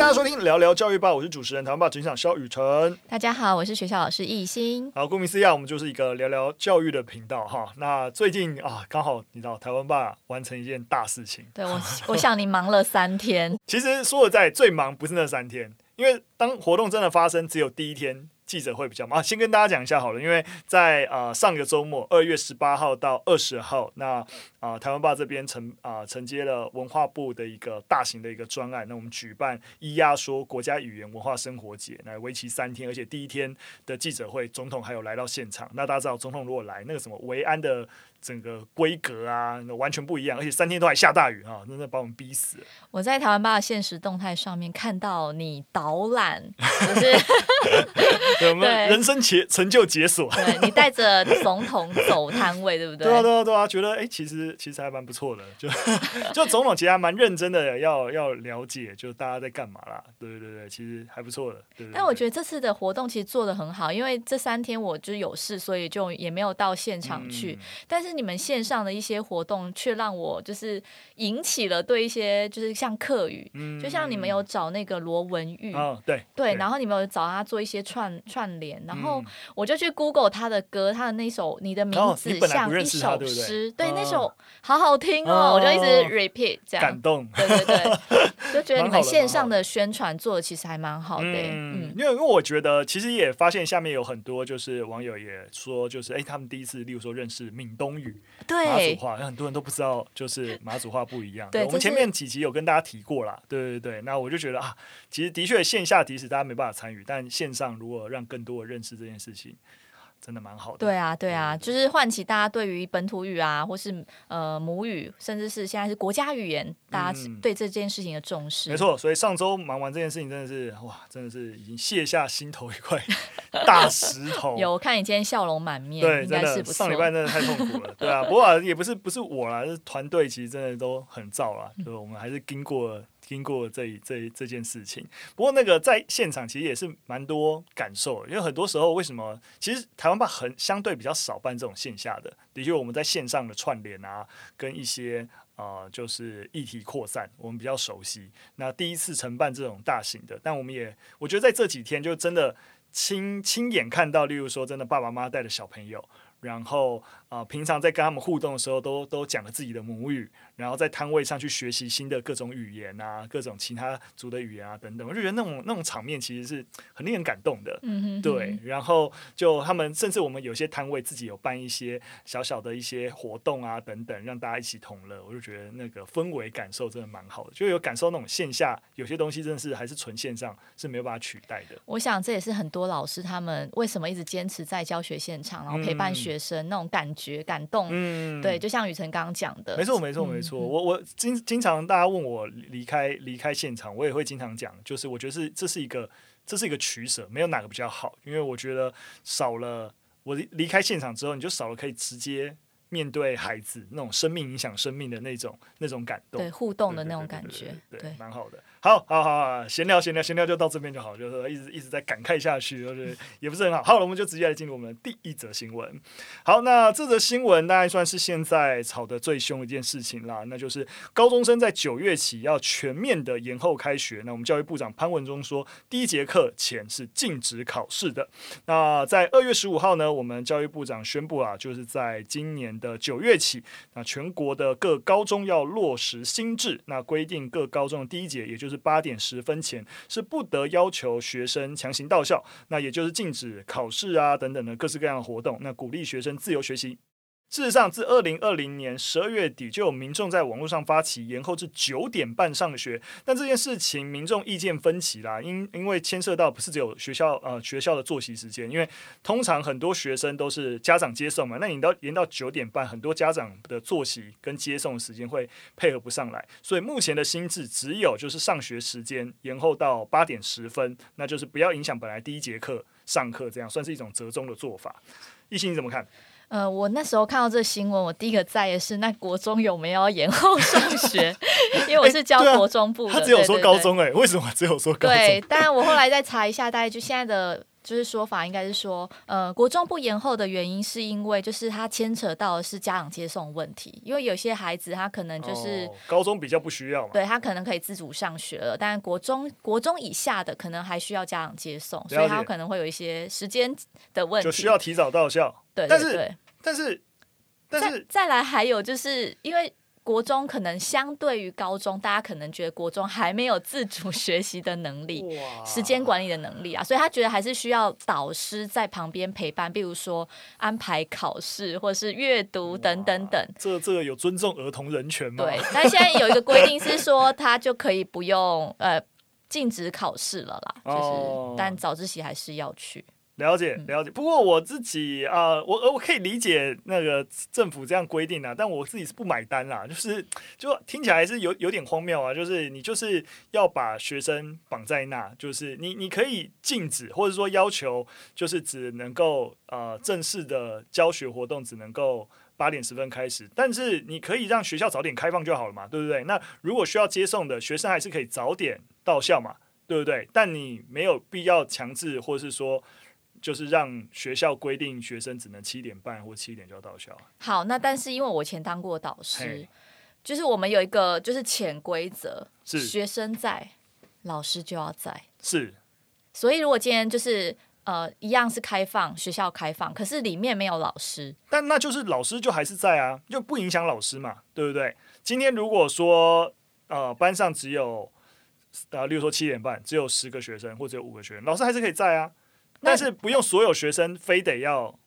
大家收听聊聊教育吧，我是主持人台湾吧执行长肖雨辰。大家好，我是学校老师易欣。好，顾名思义，我们就是一个聊聊教育的频道哈。那最近啊，刚好你知道台湾爸完成一件大事情。对我，我想你忙了三天。其实说实在，最忙不是那三天，因为当活动真的发生，只有第一天。记者会比较忙，先跟大家讲一下好了，因为在呃上个周末，二月十八号到二十号，那啊、呃、台湾爸这边承啊承接了文化部的一个大型的一个专案，那我们举办咿呀说国家语言文化生活节，来为期三天，而且第一天的记者会，总统还有来到现场。那大家知道，总统如果来，那个什么维安的。整个规格啊，完全不一样，而且三天都还下大雨啊，真的把我们逼死了。我在台湾吧的现实动态上面看到你导览，人生解成就解锁。对，你带着总统走摊位，对不对？对啊，对啊，对啊，觉得哎，其实其实还蛮不错的，就 就总统其实还蛮认真的，要要了解就大家在干嘛啦。对对对，其实还不错的。但我觉得这次的活动其实做的很好，因为这三天我就有事，所以就也没有到现场去，嗯、但是。你们线上的一些活动，却让我就是引起了对一些就是像客语，嗯、就像你们有找那个罗文玉，哦、对对，然后你们有找他做一些串串联，然后我就去 Google 他的歌，他的那首《你的名字像一首诗》，对，对，对，那首好好听哦，哦我就一直 repeat 这样，感动，对对对，就觉得你们线上的宣传做的其实还蛮好的，嗯，因为因为我觉得其实也发现下面有很多就是网友也说，就是哎，他们第一次，例如说认识闽东语。对马祖话，很多人都不知道，就是马祖话不一样。对，我们前面几集有跟大家提过啦。对对对，那我就觉得啊，其实的确线下即使大家没办法参与，但线上如果让更多人认识这件事情。真的蛮好的。对啊，对啊，就是唤起大家对于本土语啊，或是呃母语，甚至是现在是国家语言，大家对这件事情的重视。嗯、没错，所以上周忙完这件事情，真的是哇，真的是已经卸下心头一块大石头。有，我看你今天笑容满面，对，真的上礼拜真的太痛苦了，对啊。不过、啊、也不是不是我啦，是团队其实真的都很燥啦，就是我们还是经过。经过这这这件事情，不过那个在现场其实也是蛮多感受，因为很多时候为什么其实台湾吧很相对比较少办这种线下的，的确我们在线上的串联啊，跟一些呃就是议题扩散，我们比较熟悉。那第一次承办这种大型的，但我们也我觉得在这几天就真的亲亲眼看到，例如说真的爸爸妈妈带着小朋友。然后啊、呃，平常在跟他们互动的时候都，都都讲了自己的母语，然后在摊位上去学习新的各种语言啊，各种其他族的语言啊等等，我就觉得那种那种场面其实是很令人感动的。嗯哼哼。对，然后就他们甚至我们有些摊位自己有办一些小小的一些活动啊等等，让大家一起同乐，我就觉得那个氛围感受真的蛮好的，就有感受那种线下有些东西真的是还是纯线上是没有办法取代的。我想这也是很多老师他们为什么一直坚持在教学现场，然后陪伴学。学生那种感觉感动，嗯，对，就像雨辰刚刚讲的，没错，没错，没错。我我经经常大家问我离开离开现场，我也会经常讲，就是我觉得是这是一个这是一个取舍，没有哪个比较好，因为我觉得少了我离开现场之后，你就少了可以直接。面对孩子那种生命影响生命的那种那种感动，对互动的那种感觉，对，蛮好的。好，好，好，闲聊，闲聊，闲聊，就到这边就好，就是一直一直在感慨下去，就是也不是很好。好了，我们就直接来进入我们的第一则新闻。好，那这则新闻大概算是现在吵得最凶一件事情啦，那就是高中生在九月起要全面的延后开学。那我们教育部长潘文忠说，第一节课前是禁止考试的。那在二月十五号呢，我们教育部长宣布啊，就是在今年。的九月起，那全国的各高中要落实新制，那规定各高中的第一节，也就是八点十分前，是不得要求学生强行到校，那也就是禁止考试啊等等的各式各样的活动，那鼓励学生自由学习。事实上，自二零二零年十二月底就有民众在网络上发起延后至九点半上学，但这件事情民众意见分歧啦，因因为牵涉到不是只有学校呃学校的作息时间，因为通常很多学生都是家长接送嘛，那你到延到九点半，很多家长的作息跟接送时间会配合不上来，所以目前的心智只有就是上学时间延后到八点十分，那就是不要影响本来第一节课上课，这样算是一种折中的做法。易欣你怎么看？呃，我那时候看到这个新闻，我第一个在意的是那国中有没有要延后上学，因为我是教国中部的。欸啊、他只有说高中哎、欸，为什么只有说高中？对，当然我后来再查一下，大概就现在的就是说法应该是说，呃，国中不延后的原因是因为就是他牵扯到的是家长接送问题，因为有些孩子他可能就是、哦、高中比较不需要嘛，对他可能可以自主上学了，但国中国中以下的可能还需要家长接送，所以他可能会有一些时间的问题，就需要提早到校。但是但是但是再，再来还有就是因为。国中可能相对于高中，大家可能觉得国中还没有自主学习的能力、时间管理的能力啊，所以他觉得还是需要导师在旁边陪伴，比如说安排考试或者是阅读等等等。这这个有尊重儿童人权吗？对，但现在有一个规定是说，他就可以不用呃禁止考试了啦，就是、哦、但早自习还是要去。了解了解，不过我自己啊、呃，我我可以理解那个政府这样规定啊，但我自己是不买单啦，就是就听起来是有有点荒谬啊，就是你就是要把学生绑在那，就是你你可以禁止或者说要求，就是只能够呃正式的教学活动只能够八点十分开始，但是你可以让学校早点开放就好了嘛，对不对？那如果需要接送的学生还是可以早点到校嘛，对不对？但你没有必要强制或是说。就是让学校规定学生只能七点半或七点就要到校。好，那但是因为我以前当过导师，就是我们有一个就是潜规则，是学生在，老师就要在。是，所以如果今天就是呃一样是开放学校开放，可是里面没有老师，但那就是老师就还是在啊，就不影响老师嘛，对不对？今天如果说呃班上只有呃，例如说七点半只有十个学生或者有五个学生，老师还是可以在啊。但是不用所有学生非得要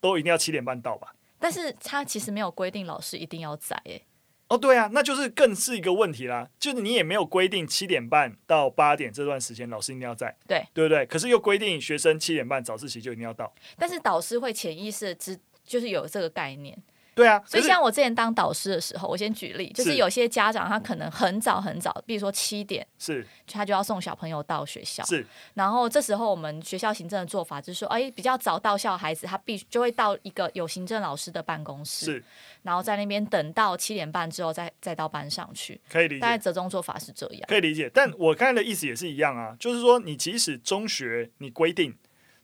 都一定要七点半到吧？但是他其实没有规定老师一定要在诶。哦，对啊，那就是更是一个问题啦。就是你也没有规定七点半到八点这段时间老师一定要在，对对不对？可是又规定学生七点半早自习就一定要到。但是导师会潜意识知，就是有这个概念。对啊，所以像我之前当导师的时候，我先举例，就是有些家长他可能很早很早，比如说七点，是，他就要送小朋友到学校，是，然后这时候我们学校行政的做法就是说，哎，比较早到校的孩子，他必须就会到一个有行政老师的办公室，是，然后在那边等到七点半之后再再到班上去，可以理解。大概折中做法是这样，可以理解。但我刚才的意思也是一样啊，就是说你即使中学你规定，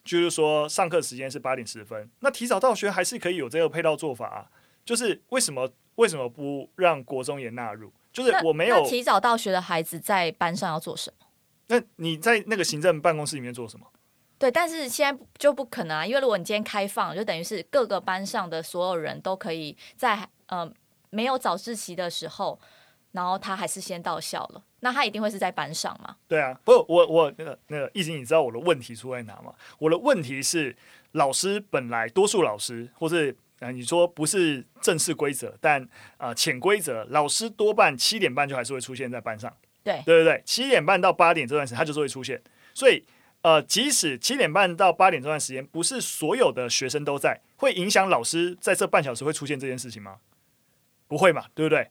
就是说上课时间是八点十分，那提早到学还是可以有这个配套做法啊。就是为什么为什么不让国中也纳入？就是我没有提早到学的孩子在班上要做什么？那你在那个行政办公室里面做什么？对，但是现在就不可能啊，因为如果你今天开放，就等于是各个班上的所有人都可以在呃没有早自习的时候，然后他还是先到校了，那他一定会是在班上嘛？对啊，不，我我那个那个易经，你知道我的问题出在哪吗？我的问题是老师本来多数老师或是。啊，你说不是正式规则，但啊，潜规则，老师多半七点半就还是会出现在班上。对，对对对，七点半到八点这段时间，他就是会出现。所以，呃，即使七点半到八点这段时间，不是所有的学生都在，会影响老师在这半小时会出现这件事情吗？不会嘛，对不对？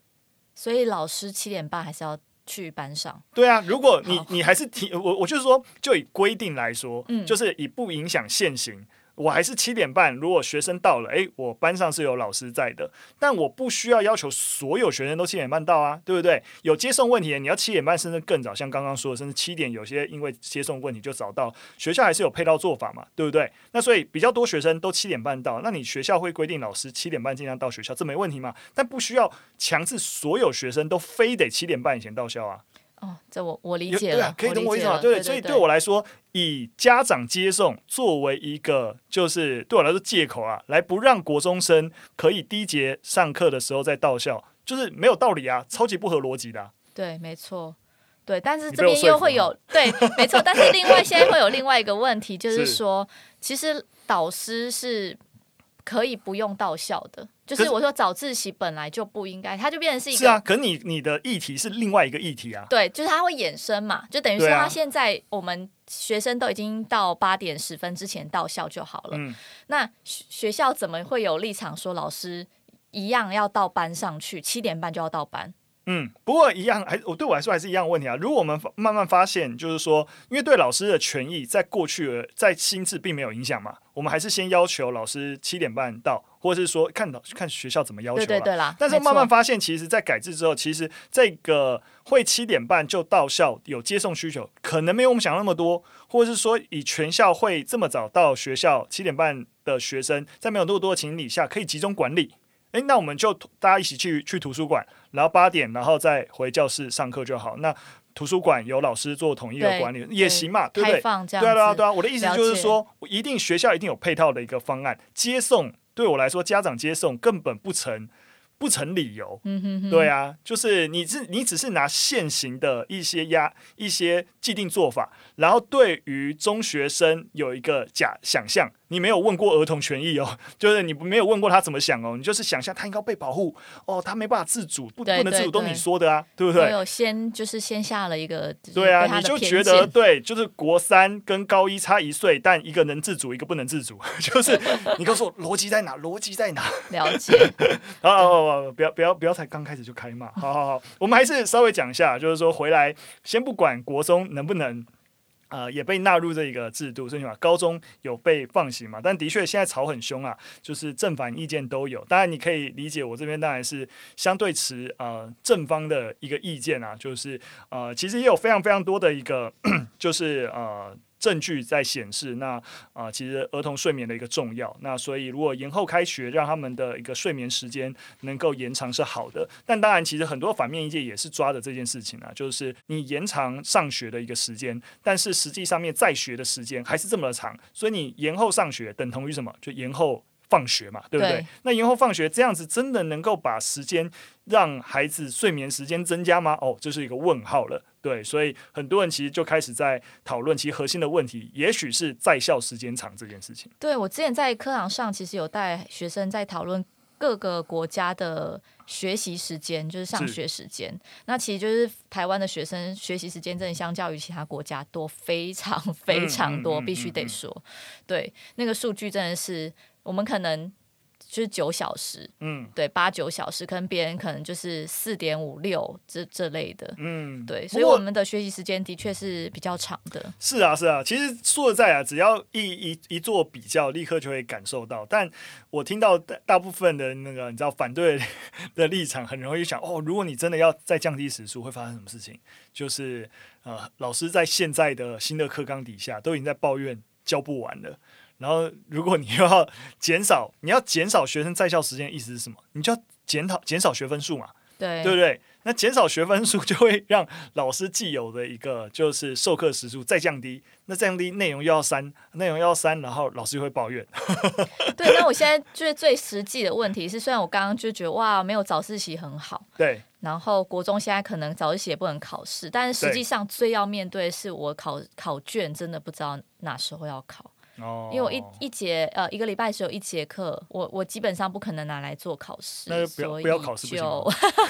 所以老师七点半还是要去班上。对啊，如果你你还是提我，我就是说，就以规定来说，嗯，就是以不影响现行。我还是七点半，如果学生到了，诶，我班上是有老师在的，但我不需要要求所有学生都七点半到啊，对不对？有接送问题，你要七点半甚至更早，像刚刚说的，甚至七点，有些因为接送问题就早到，学校还是有配套做法嘛，对不对？那所以比较多学生都七点半到，那你学校会规定老师七点半尽量到学校，这没问题嘛？但不需要强制所有学生都非得七点半以前到校啊。哦，这我我理解了，啊、可以懂我意思吗？对，对，对，对，所以对我来说，以家长接送作为一个，就是对我来说借口啊，来不让国中生可以第一节上课的时候再到校，就是没有道理啊，超级不合逻辑的、啊。对，没错，对，但是这边又会有对，没错，但是另外现在会有另外一个问题，就是说，是其实导师是可以不用到校的。就是我说早自习本来就不应该，它就变成是一个。是啊，可你你的议题是另外一个议题啊。对，就是它会衍生嘛，就等于说他现在我们学生都已经到八点十分之前到校就好了。嗯。那学校怎么会有立场说老师一样要到班上去，七点半就要到班？嗯，不过一样还我对我来说还是一样的问题啊。如果我们慢慢发现，就是说，因为对老师的权益在过去在新制并没有影响嘛，我们还是先要求老师七点半到，或者是说看到看学校怎么要求对对对啦。但是慢慢发现，其实，在改制之后，其实这个会七点半就到校有接送需求，可能没有我们想那么多，或者是说以全校会这么早到学校七点半的学生，在没有那么多的情理下，可以集中管理。诶，那我们就大家一起去去图书馆，然后八点，然后再回教室上课就好。那图书馆有老师做统一的管理也行嘛，对不对？对啊，对啊，对啊。我的意思就是说，我一定学校一定有配套的一个方案，接送对我来说，家长接送根本不成不成理由。嗯哼哼。对啊，就是你是你只是拿现行的一些压一些既定做法，然后对于中学生有一个假想象。你没有问过儿童权益哦，就是你没有问过他怎么想哦，你就是想象他应该被保护哦，他没办法自主，不不能自主，都你说的啊，对不对？有先就是先下了一个对啊，你就觉得对，就是国三跟高一差一岁，但一个能自主，一个不能自主，就是你告诉我逻辑在哪？逻辑在哪？了解。好好好好，不要不要不要才刚开始就开骂，好好好，我们还是稍微讲一下，就是说回来先不管国中能不能。呃，也被纳入这一个制度，所以嘛高中有被放行嘛。但的确现在吵很凶啊，就是正反意见都有。当然你可以理解，我这边当然是相对持呃正方的一个意见啊，就是呃其实也有非常非常多的一个 就是呃。证据在显示，那啊、其实儿童睡眠的一个重要。那所以，如果延后开学，让他们的一个睡眠时间能够延长是好的。但当然，其实很多反面意见也是抓的这件事情啊，就是你延长上学的一个时间，但是实际上面在学的时间还是这么的长。所以你延后上学等同于什么？就延后放学嘛，对不对？对。那延后放学这样子，真的能够把时间让孩子睡眠时间增加吗？哦，这是一个问号了。对，所以很多人其实就开始在讨论，其实核心的问题，也许是在校时间长这件事情。对，我之前在课堂上，其实有带学生在讨论各个国家的学习时间，就是上学时间。那其实就是台湾的学生学习时间，真的相较于其他国家多非常非常多，嗯嗯嗯嗯嗯、必须得说，对，那个数据真的是我们可能。就是九小时，嗯，对，八九小时，可能别人可能就是四点五六这这类的，嗯，对，所以我们的学习时间的确是比较长的。是啊，是啊，其实说实在啊，只要一一一做比较，立刻就会感受到。但我听到大部分的那个你知道反对的立场，很容易想哦，如果你真的要再降低时数，会发生什么事情？就是呃，老师在现在的新的课纲底下，都已经在抱怨教不完了。然后，如果你又要减少，你要减少学生在校时间，意思是什么？你就要减少减少学分数嘛，对对不对？那减少学分数就会让老师既有的一个就是授课时数再降低，那降低内容又要删，内容又要删，然后老师就会抱怨。对，那我现在就是最实际的问题是，虽然我刚刚就觉得哇，没有早自习很好，对，然后国中现在可能早自习也不能考试，但是实际上最要面对的是我考考卷真的不知道哪时候要考。因为我一一节呃一个礼拜只有一节课，我我基本上不可能拿来做考试，那就不要，不要考试，就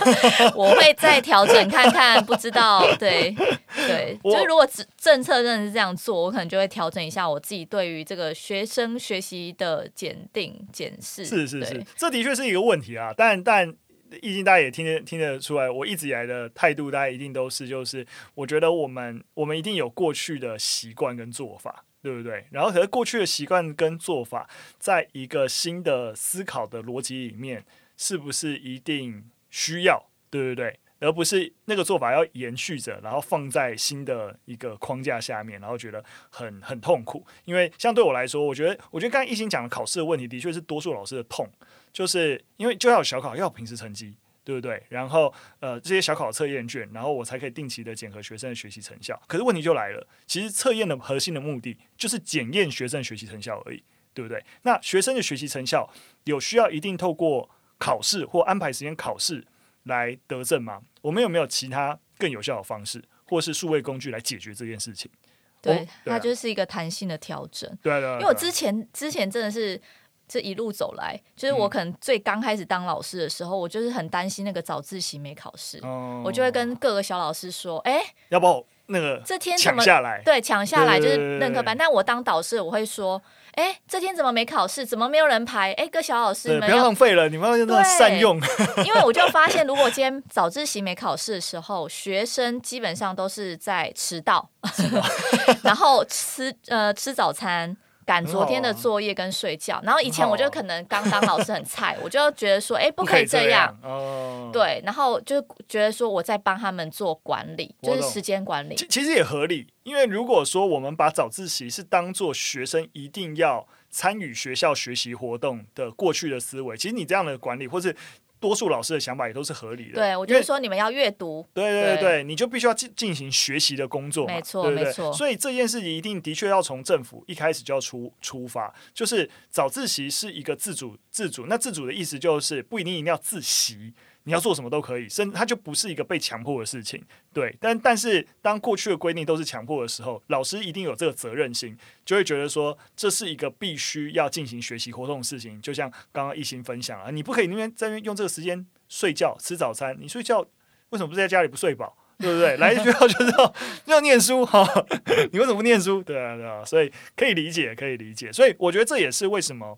我会再调整看看，不知道对对，就是如果政策真的是这样做，我可能就会调整一下我自己对于这个学生学习的检定检视。是是是，这的确是一个问题啊，但但毕竟大家也听得听得出来，我一直以来的态度，大家一定都是就是，我觉得我们我们一定有过去的习惯跟做法。对不对？然后，可是过去的习惯跟做法，在一个新的思考的逻辑里面，是不是一定需要？对不对？而不是那个做法要延续着，然后放在新的一个框架下面，然后觉得很很痛苦。因为像对我来说，我觉得，我觉得刚才一心讲的考试的问题，的确是多数老师的痛，就是因为就要小考，要平时成绩。对不对？然后呃，这些小考测验卷，然后我才可以定期的检核学生的学习成效。可是问题就来了，其实测验的核心的目的就是检验学生学习成效而已，对不对？那学生的学习成效有需要一定透过考试或安排时间考试来得证吗？我们有没有其他更有效的方式，或是数位工具来解决这件事情？对，它就是一个弹性的调整。对，对对，因为我之前之前真的是。这一路走来，就是我可能最刚开始当老师的时候，嗯、我就是很担心那个早自习没考试，哦、我就会跟各个小老师说：“哎，要不那个这天怎么下来？对，抢下来就是任课班。但我当导师，我会说：哎，这天怎么没考试？怎么没有人排？哎，各小老师，不要浪费了，你们要那善用。因为我就发现，如果今天早自习没考试的时候，学生基本上都是在迟到，然后吃呃吃早餐。”赶昨天的作业跟睡觉，然后以前我就可能刚当老师很菜，我就觉得说，哎，不可以这样，哦，对，然后就觉得说我在帮他们做管理，就是时间管理。其实也合理，因为如果说我们把早自习是当做学生一定要参与学校学习活动的过去的思维，其实你这样的管理或是。多数老师的想法也都是合理的。对，我就说你们要阅读。对对对你就必须要进进行学习的工作嘛。没错，对对对，没错。所以这件事情一定的确要从政府一开始就要出出发，就是早自习是一个自主自主。那自主的意思就是不一定一定要自习。你要做什么都可以，甚至它就不是一个被强迫的事情，对。但但是当过去的规定都是强迫的时候，老师一定有这个责任心，就会觉得说这是一个必须要进行学习活动的事情。就像刚刚一心分享啊，你不可以那边在用这个时间睡觉吃早餐，你睡觉为什么不在家里不睡饱？对不对？来学校就是要要念书哈，你为什么不念书？对啊对啊，所以可以理解可以理解，所以我觉得这也是为什么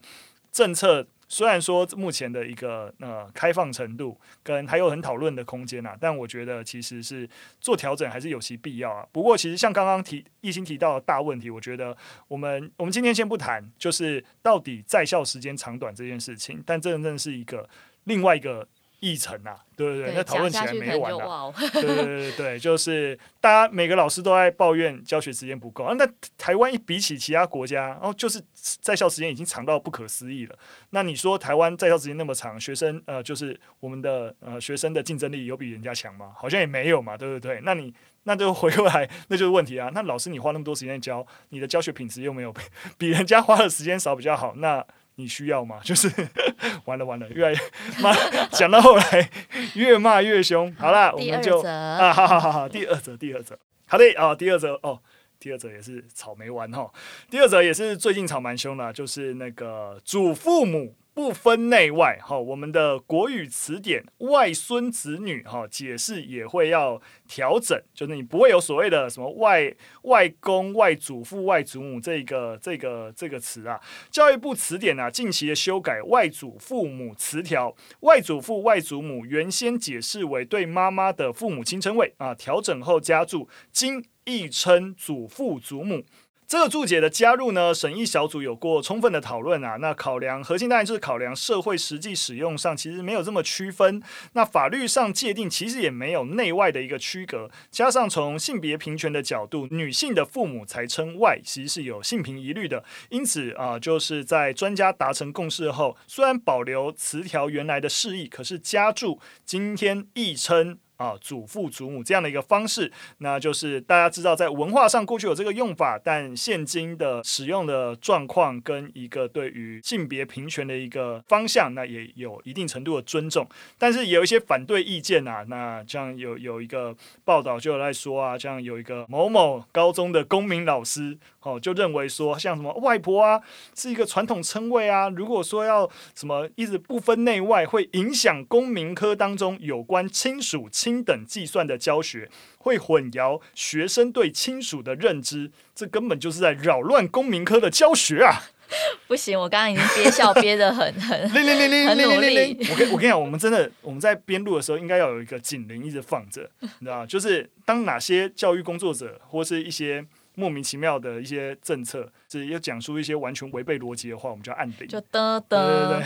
政策。虽然说目前的一个呃开放程度跟还有很讨论的空间啊，但我觉得其实是做调整还是有其必要啊。不过其实像刚刚提一心提到的大问题，我觉得我们我们今天先不谈，就是到底在校时间长短这件事情，但这真正是一个另外一个。议程啊，对对对，那讨论起来没完的，哦、对对对对，就是大家每个老师都在抱怨教学时间不够啊。那台湾一比起其他国家，然后就是在校时间已经长到不可思议了。那你说台湾在校时间那么长，学生呃，就是我们的呃学生的竞争力有比人家强吗？好像也没有嘛，对不对？那你那就回过来，那就是问题啊。那老师你花那么多时间教，你的教学品质又没有比人家花的时间少比较好，那。你需要吗？就是 完了完了，越来越骂，讲到后来越骂越凶。好了，我们就啊，好好好好，第二则第二则，好的啊，第二则哦，第二则也是吵没完哈，第二则也是最近吵蛮凶的，就是那个祖父母。不分内外，哈，我们的国语词典外孙子女，哈，解释也会要调整，就是你不会有所谓的什么外外公、外祖父、外祖母这个这个这个词啊。教育部词典啊，近期的修改外祖父母词条，外祖父、外祖母原先解释为对妈妈的父母亲称谓啊，调整后加注今亦称祖父祖母。这个注解的加入呢，审议小组有过充分的讨论啊。那考量核心当然就是考量社会实际使用上，其实没有这么区分。那法律上界定其实也没有内外的一个区隔。加上从性别平权的角度，女性的父母才称外，其实是有性平疑虑的。因此啊，就是在专家达成共识后，虽然保留词条原来的释义，可是加注今天亦称。啊，祖父祖母这样的一个方式，那就是大家知道，在文化上过去有这个用法，但现今的使用的状况跟一个对于性别平权的一个方向，那也有一定程度的尊重。但是有一些反对意见啊，那这样有有一个报道就有在说啊，这样有一个某某高中的公民老师，哦，就认为说，像什么外婆啊，是一个传统称谓啊，如果说要什么一直不分内外，会影响公民科当中有关亲属亲。亲等计算的教学会混淆学生对亲属的认知，这根本就是在扰乱公民科的教学啊！不行，我刚刚已经憋笑憋得很 很很努力。我跟我跟你讲，我们真的我们在编录的时候，应该要有一个警铃一直放着，你知道吗？就是当哪些教育工作者或是一些。莫名其妙的一些政策，是要讲述一些完全违背逻辑的话，我们就要按顶。就噔噔，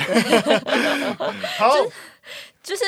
好，就是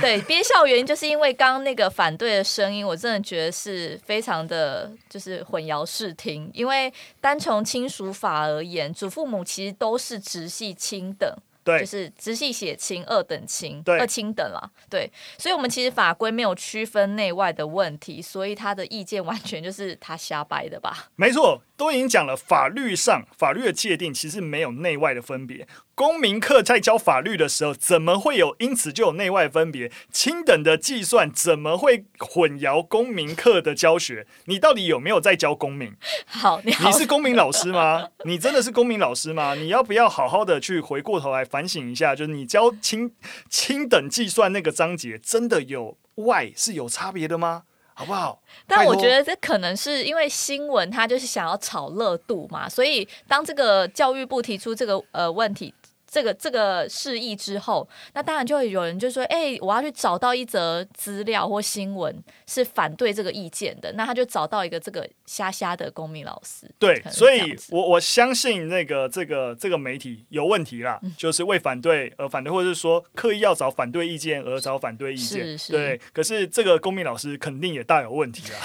对憋笑原因，就是因为刚刚那个反对的声音，我真的觉得是非常的，就是混淆视听。因为单从亲属法而言，祖父母其实都是直系亲等。对，就是直系血亲二等亲，二亲等啦。对，所以，我们其实法规没有区分内外的问题，所以他的意见完全就是他瞎掰的吧？没错，都已经讲了，法律上法律的界定其实没有内外的分别，公民课在教法律的时候，怎么会有因此就有内外分别？轻等的计算怎么会混淆公民课的教学？你到底有没有在教公民？好，你好，你是公民老师吗？你真的是公民老师吗？你要不要好好的去回过头来反省一下？就是你教轻轻等计算那个章节，真的有外是有差别的吗？好不好？但我觉得这可能是因为新闻，它就是想要炒热度嘛，所以当这个教育部提出这个呃问题。这个这个示意之后，那当然就会有人就说：“哎，我要去找到一则资料或新闻是反对这个意见的。”那他就找到一个这个瞎瞎的公民老师。对，所以我我相信那个这个这个媒体有问题啦，嗯、就是为反对而反对，或者是说刻意要找反对意见而找反对意见。是是。对，可是这个公民老师肯定也大有问题啊！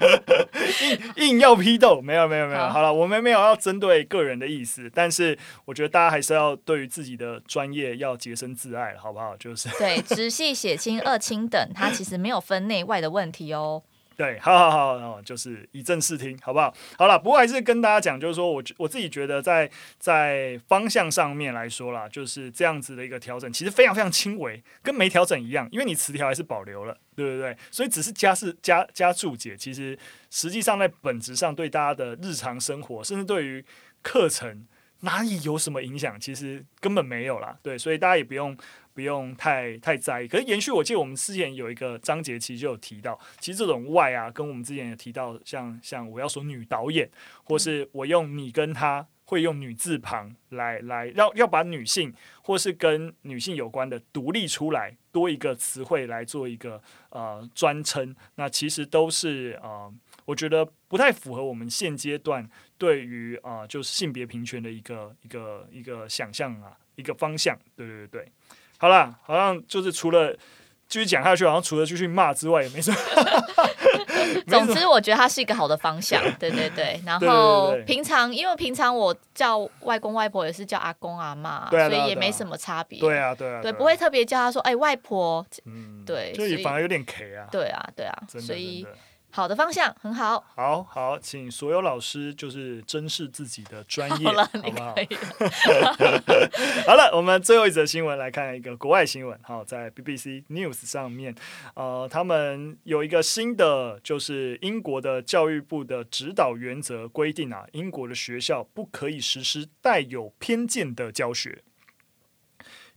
硬硬要批斗，没有没有没有。好了，我们没有要针对个人的意思，但是我觉得大家还是要。对于自己的专业要洁身自爱了，好不好？就是对，直系血亲、二亲等，它其实没有分内外的问题哦。对，好好好，好，就是以正视听，好不好？好了，不过还是跟大家讲，就是说我我自己觉得在，在在方向上面来说啦，就是这样子的一个调整，其实非常非常轻微，跟没调整一样，因为你词条还是保留了，对不对？所以只是加是加加注解，其实实际上在本质上对大家的日常生活，甚至对于课程。哪里有什么影响？其实根本没有啦，对，所以大家也不用不用太太在意。可是延续，我记得我们之前有一个章节，其实就有提到，其实这种外啊，跟我们之前也提到像，像我要说女导演，或是我用你跟他会用女字旁来来，要要把女性或是跟女性有关的独立出来，多一个词汇来做一个呃专称，那其实都是呃。我觉得不太符合我们现阶段对于啊、呃，就是性别平权的一个一个一个想象啊，一个方向。对对对，好啦，好像就是除了继续讲下去，好像除了继续骂之外，也没什么。总之，我觉得它是一个好的方向。对对对，然后平常因为平常我叫外公外婆也是叫阿公阿妈，啊、所以也没什么差别。对啊对啊，对，不会特别叫他说哎外婆，嗯，对，所以反而有点 K 啊。对啊对啊，所以。好的方向很好，好好，请所有老师就是珍视自己的专业，好，不好？好了，我们最后一则新闻来看一个国外新闻。好，在 BBC News 上面，呃，他们有一个新的，就是英国的教育部的指导原则规定啊，英国的学校不可以实施带有偏见的教学。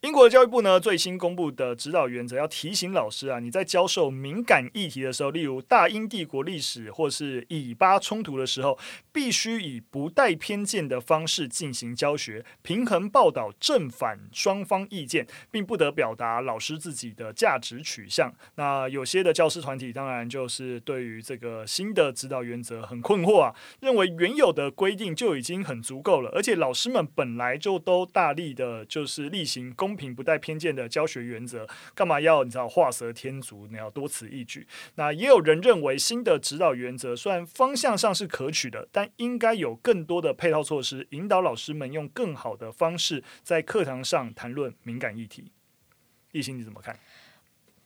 英国的教育部呢，最新公布的指导原则，要提醒老师啊，你在教授敏感议题的时候，例如大英帝国历史或是以巴冲突的时候，必须以不带偏见的方式进行教学，平衡报道正反双方意见，并不得表达老师自己的价值取向。那有些的教师团体当然就是对于这个新的指导原则很困惑啊，认为原有的规定就已经很足够了，而且老师们本来就都大力的就是例行公。公平不带偏见的教学原则，干嘛要你知道画蛇添足？你要多此一举。那也有人认为，新的指导原则虽然方向上是可取的，但应该有更多的配套措施，引导老师们用更好的方式在课堂上谈论敏感议题。艺兴，你怎么看？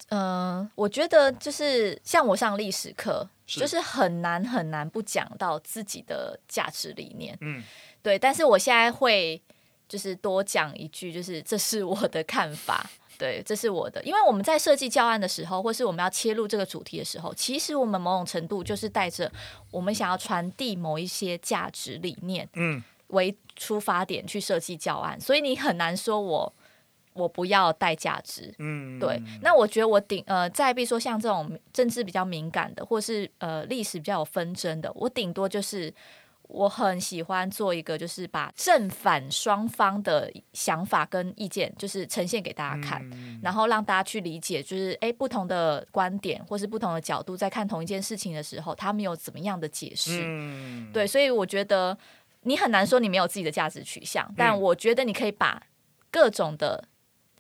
嗯、呃，我觉得就是像我上历史课，是就是很难很难不讲到自己的价值理念。嗯，对。但是我现在会。就是多讲一句，就是这是我的看法，对，这是我的。因为我们在设计教案的时候，或是我们要切入这个主题的时候，其实我们某种程度就是带着我们想要传递某一些价值理念，嗯，为出发点去设计教案，所以你很难说我我不要带价值，嗯，对。那我觉得我顶呃，再比如说像这种政治比较敏感的，或是呃历史比较有纷争的，我顶多就是。我很喜欢做一个，就是把正反双方的想法跟意见，就是呈现给大家看，嗯、然后让大家去理解，就是诶不同的观点或是不同的角度，在看同一件事情的时候，他们有怎么样的解释？嗯、对，所以我觉得你很难说你没有自己的价值取向，但我觉得你可以把各种的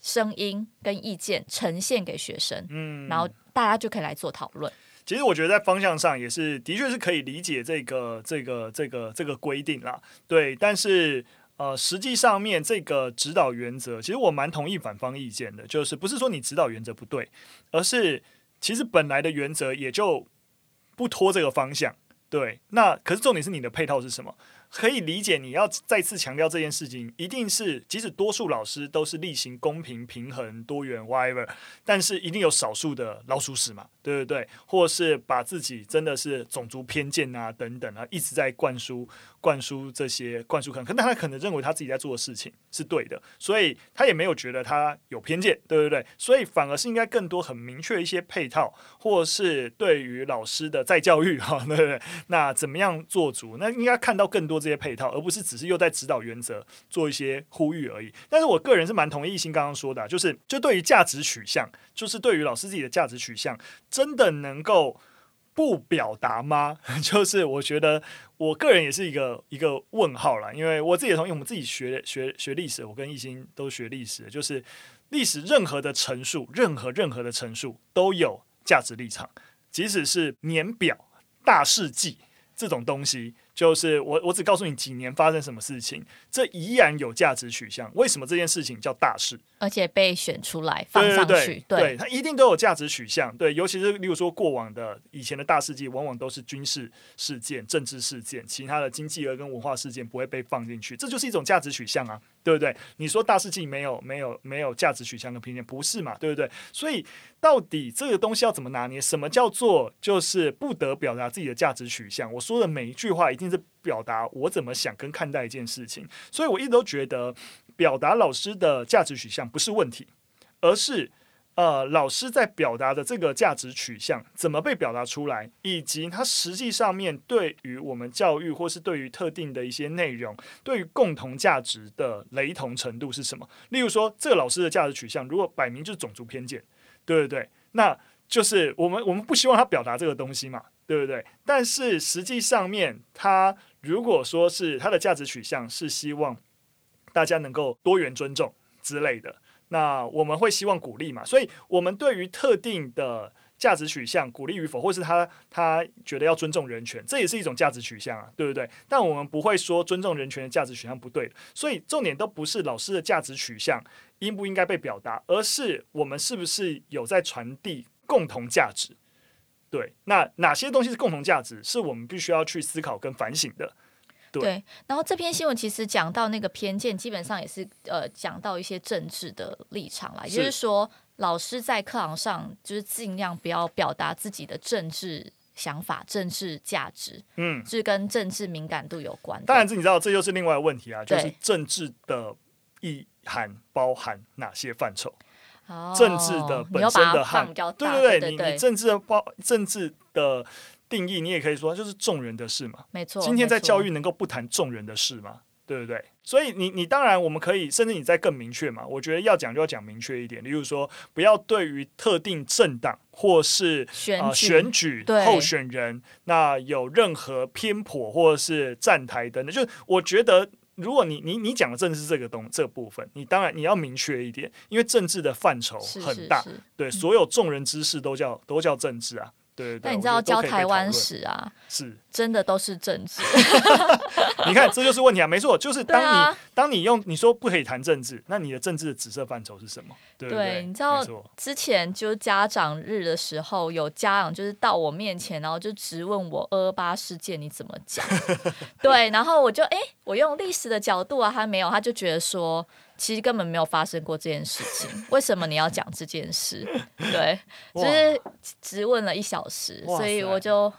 声音跟意见呈现给学生，嗯、然后大家就可以来做讨论。其实我觉得在方向上也是，的确是可以理解这个这个这个这个规定啦。对，但是呃，实际上面这个指导原则，其实我蛮同意反方意见的，就是不是说你指导原则不对，而是其实本来的原则也就不拖这个方向。对，那可是重点是你的配套是什么？可以理解你要再次强调这件事情，一定是即使多数老师都是例行公平、平衡、多元，whatever，但是一定有少数的老鼠屎嘛，对不对？或是把自己真的是种族偏见啊等等啊，一直在灌输、灌输这些灌输可能，可他可能认为他自己在做的事情是对的，所以他也没有觉得他有偏见，对不对？所以反而是应该更多很明确一些配套，或是对于老师的再教育哈，对不对？那怎么样做足？那应该看到更多这些配套，而不是只是又在指导原则做一些呼吁而已。但是我个人是蛮同意一心刚刚说的，就是就对于价值取向，就是对于老师自己的价值取向，真的能够不表达吗？就是我觉得我个人也是一个一个问号啦，因为我自己也同意，我们自己学学学历史，我跟艺兴都学历史，就是历史任何的陈述，任何任何的陈述都有价值立场，即使是年表、大事记这种东西。就是我，我只告诉你几年发生什么事情，这依然有价值取向。为什么这件事情叫大事？而且被选出来放上去，对，它一定都有价值取向。对，尤其是例如说过往的以前的大事记，往往都是军事事件、政治事件，其他的经济跟文化事件不会被放进去，这就是一种价值取向啊，对不对？你说大事记没有没有没有价值取向跟偏见，不是嘛？对不对？所以到底这个东西要怎么拿捏？什么叫做就是不得表达自己的价值取向？我说的每一句话一定是。表达我怎么想跟看待一件事情，所以我一直都觉得表达老师的价值取向不是问题，而是呃老师在表达的这个价值取向怎么被表达出来，以及他实际上面对于我们教育或是对于特定的一些内容，对于共同价值的雷同程度是什么？例如说，这个老师的价值取向如果摆明就是种族偏见，对不对？那就是我们我们不希望他表达这个东西嘛，对不对？但是实际上面他。如果说是他的价值取向是希望大家能够多元尊重之类的，那我们会希望鼓励嘛？所以，我们对于特定的价值取向鼓励与否，或是他他觉得要尊重人权，这也是一种价值取向啊，对不对？但我们不会说尊重人权的价值取向不对，所以重点都不是老师的价值取向应不应该被表达，而是我们是不是有在传递共同价值。对，那哪些东西是共同价值，是我们必须要去思考跟反省的。对，对，然后这篇新闻其实讲到那个偏见，基本上也是呃讲到一些政治的立场啦，也就是说老师在课堂上就是尽量不要表达自己的政治想法、政治价值，嗯，是跟政治敏感度有关。当然，这你知道，这又是另外一个问题啊，就是政治的意涵包含哪些范畴？政治的本身的汉，对对对，你你政治的包政治的定义，你也可以说就是众人的事嘛。没错，今天在教育能够不谈众人的事吗？对不对？所以你你当然我们可以，甚至你再更明确嘛。我觉得要讲就要讲明确一点，例如说不要对于特定政党或是选举、呃、选举候选人那有任何偏颇或者是站台等等，就是我觉得。如果你你你讲的政治这个东这个部分，你当然你要明确一点，因为政治的范畴很大，是是是。对，所有众人之事都叫都叫政治啊。对，但你知道教台湾史啊，是真的都是政治。你看，这就是问题啊！没错，就是当你、啊、当你用你说不可以谈政治，那你的政治的紫色范畴是什么？对，对，对，你知道之前就家长日的时候，有家长就是到我面前，然后就直问我二二八事件你怎么讲？对，然后我就哎、欸，我用历史的角度啊，他没有，他就觉得说。其实根本没有发生过这件事情，为什么你要讲这件事？对，就是只问了一小时，所以我就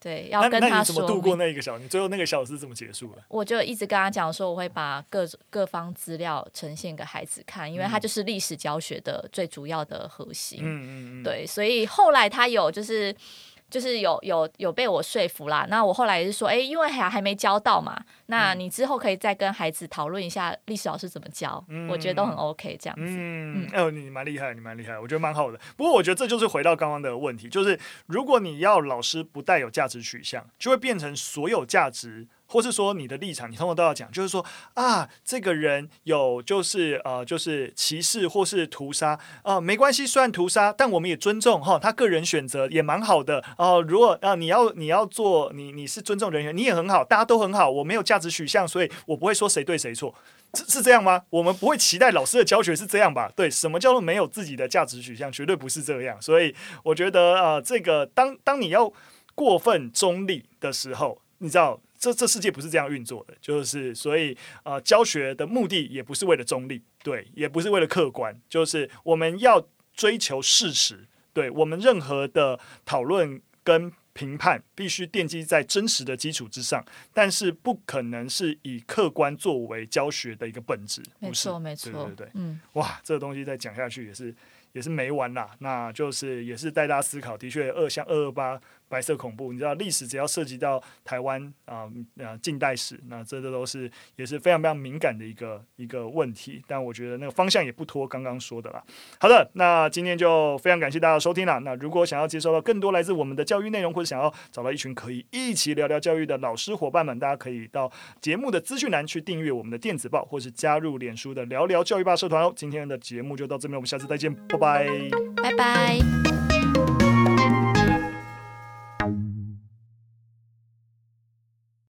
对要跟他说。怎么度过那一个小时？你最后那个小时怎么结束了？我就一直跟他讲说，我会把各各方资料呈现给孩子看，因为他就是历史教学的最主要的核心。嗯嗯嗯。对，所以后来他有就是。就是有有有被我说服啦，那我后来也是说，哎、欸，因为还还没教到嘛，那你之后可以再跟孩子讨论一下历史老师怎么教，嗯、我觉得都很 OK 这样子。嗯，哎呦，你蛮厉害，你蛮厉害，我觉得蛮好的。不过我觉得这就是回到刚刚的问题，就是如果你要老师不带有价值取向，就会变成所有价值。或是说你的立场，你通常都要讲，就是说啊，这个人有就是呃，就是歧视或是屠杀啊、没关系，虽然屠杀，但我们也尊重哈，他个人选择也蛮好的哦、如果啊、你要你要做你你是尊重人员，你也很好，大家都很好，我没有价值取向，所以我不会说谁对谁错，是是这样吗？我们不会期待老师的教学是这样吧？对，什么叫做没有自己的价值取向？绝对不是这样。所以我觉得、呃，这个当当你要过分中立的时候，你知道。这这世界不是这样运作的，就是所以呃，教学的目的也不是为了中立，对，也不是为了客观，就是我们要追求事实，对，我们任何的讨论跟评判必须奠基在真实的基础之上，但是不可能是以客观作为教学的一个本质，没错，没错，对对对，嗯，哇，这个东西再讲下去也是也是没完啦，那就是也是带大家思考，的确二像二二八。白色恐怖，你知道历史只要涉及到台湾啊啊近代史，那这这都是也是非常非常敏感的一个一个问题。但我觉得那个方向也不脱刚刚说的啦。好的，那今天就非常感谢大家的收听了。那如果想要接收到更多来自我们的教育内容，或者想要找到一群可以一起聊聊教育的老师伙伴们，大家可以到节目的资讯栏去订阅我们的电子报，或是加入脸书的聊聊教育吧社团哦。今天的节目就到这边，我们下次再见，拜拜，拜拜。